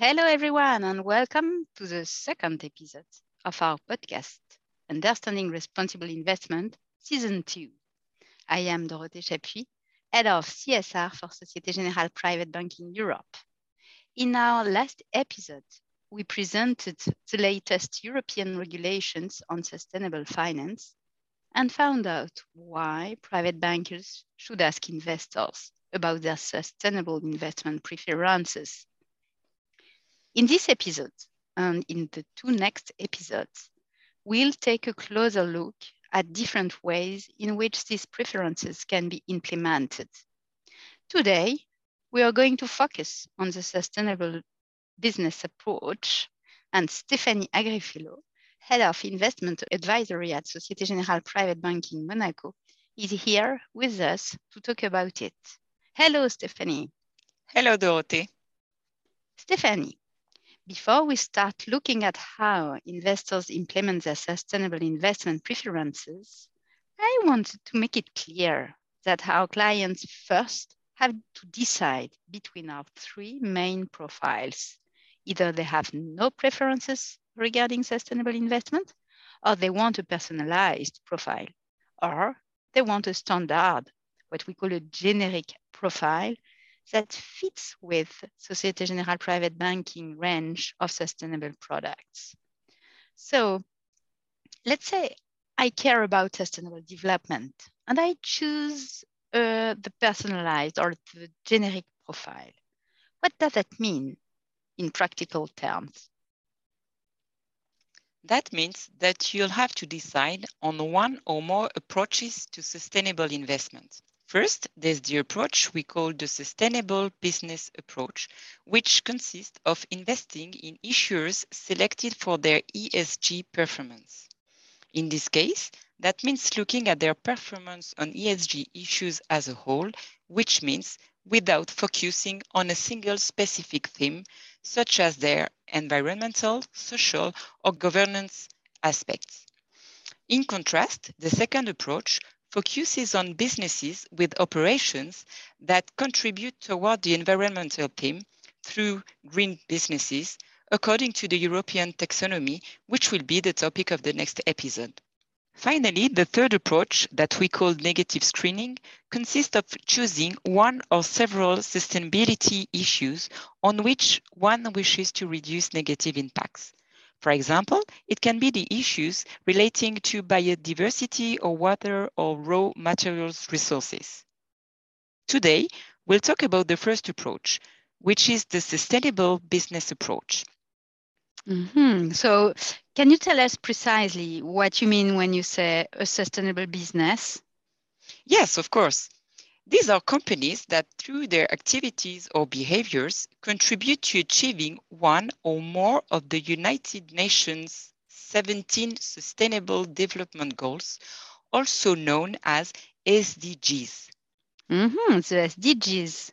Hello, everyone, and welcome to the second episode of our podcast, Understanding Responsible Investment, Season 2. I am Dorothée Chapuis, Head of CSR for Societe Generale Private Banking Europe. In our last episode, we presented the latest European regulations on sustainable finance and found out why private bankers should ask investors about their sustainable investment preferences. In this episode and in the two next episodes, we'll take a closer look at different ways in which these preferences can be implemented. Today, we are going to focus on the sustainable business approach and Stéphanie Agrifilo, Head of Investment Advisory at Societe Generale Private Banking Monaco, is here with us to talk about it. Hello, Stéphanie. Hello, Dorothy. Stéphanie, before we start looking at how investors implement their sustainable investment preferences, I wanted to make it clear that our clients first have to decide between our three main profiles. Either they have no preferences regarding sustainable investment, or they want a personalized profile, or they want a standard, what we call a generic profile that fits with Societe Generale Private Banking range of sustainable products. So let's say I care about sustainable development and I choose uh, the personalized or the generic profile. What does that mean in practical terms? That means that you'll have to decide on one or more approaches to sustainable investment. First, there's the approach we call the sustainable business approach, which consists of investing in issuers selected for their ESG performance. In this case, that means looking at their performance on ESG issues as a whole, which means without focusing on a single specific theme, such as their environmental, social, or governance aspects. In contrast, the second approach focuses on businesses with operations that contribute toward the environmental theme through green businesses, according to the European taxonomy, which will be the topic of the next episode. Finally, the third approach that we call negative screening consists of choosing one or several sustainability issues on which one wishes to reduce negative impacts. For example, it can be the issues relating to biodiversity or water or raw materials resources. Today, we'll talk about the first approach, which is the sustainable business approach. Mm-hmm. So, can you tell us precisely what you mean when you say a sustainable business? Yes, of course. These are companies that, through their activities or behaviors, contribute to achieving one or more of the United Nations 17 Sustainable Development Goals, also known as SDGs. Mm-hmm, the SDGs.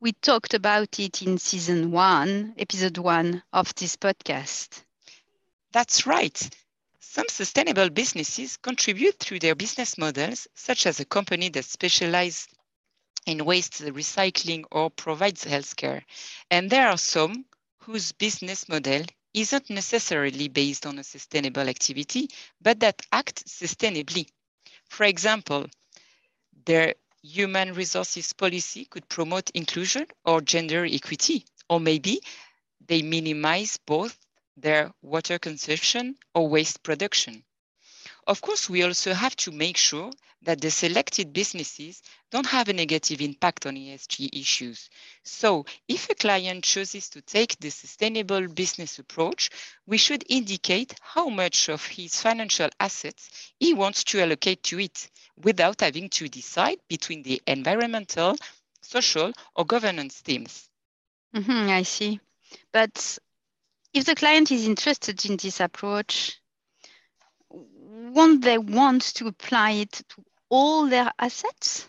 We talked about it in season one, episode one of this podcast. That's right. Some sustainable businesses contribute through their business models, such as a company that specializes in waste recycling or provides healthcare. And there are some whose business model isn't necessarily based on a sustainable activity, but that act sustainably. For example, their human resources policy could promote inclusion or gender equity, or maybe they minimize both their water consumption or waste production. Of course, we also have to make sure that the selected businesses don't have a negative impact on ESG issues. So if a client chooses to take the sustainable business approach, we should indicate how much of his financial assets he wants to allocate to it without having to decide between the environmental, social, or governance themes. Mm-hmm, I see. But if the client is interested in this approach, won't they want to apply it to all their assets?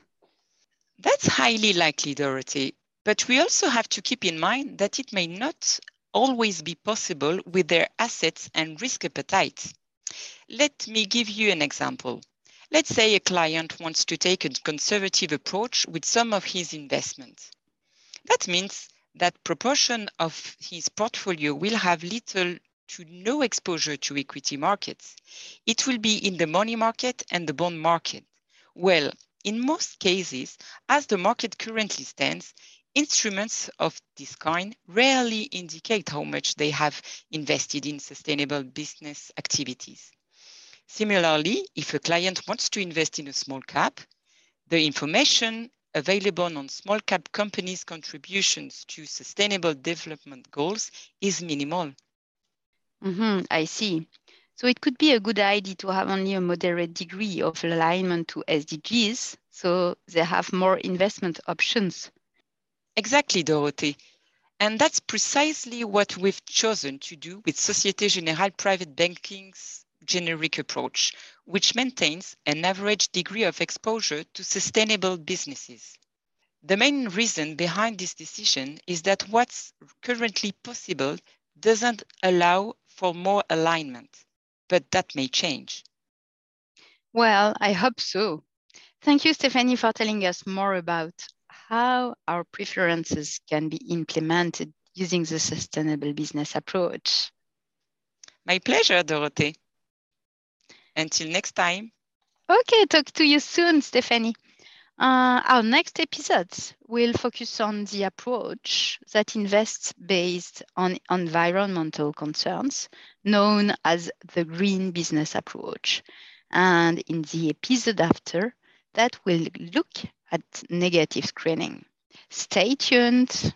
That's highly likely, Dorothy. But we also have to keep in mind that it may not always be possible with their assets and risk appetite. Let me give you an example. Let's say a client wants to take a conservative approach with some of his investments. That means that proportion of his portfolio will have little to no exposure to equity markets. It will be in the money market and the bond market. Well, in most cases, as the market currently stands, instruments of this kind rarely indicate how much they have invested in sustainable business activities. Similarly, if a client wants to invest in a small cap, the information available on small cap companies' contributions to sustainable development goals is minimal. Mm-hmm, I see. So it could be a good idea to have only a moderate degree of alignment to SDGs, so they have more investment options. Exactly, Dorothy. And that's precisely what we've chosen to do with Societe Generale Private Banking's generic approach, which maintains an average degree of exposure to sustainable businesses. The main reason behind this decision is that what's currently possible doesn't allow for more alignment, but that may change. Well, I hope so. Thank you, Stephanie, for telling us more about how our preferences can be implemented using the sustainable business approach. My pleasure, Dorothy. Until next time. Okay, talk to you soon, Stephanie. Uh, our next episodes will focus on the approach that invests based on environmental concerns, known as the green business approach. And in the episode after, that will look at negative screening. Stay tuned.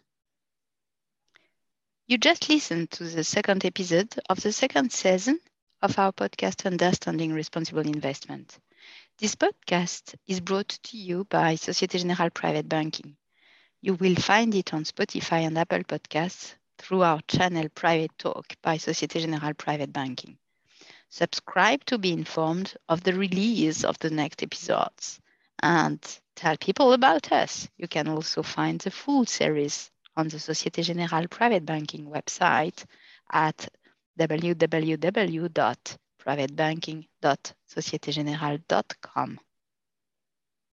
You just listened to the second episode of the second season of our podcast, Understanding Responsible Investment. This podcast is brought to you by Societe Generale Private Banking. You will find it on Spotify and Apple Podcasts through our channel Private Talk by Societe Generale Private Banking. Subscribe to be informed of the release of the next episodes and tell people about us. You can also find the full series on the Societe Generale Private Banking website at www privatebanking.sociétégénérale.com.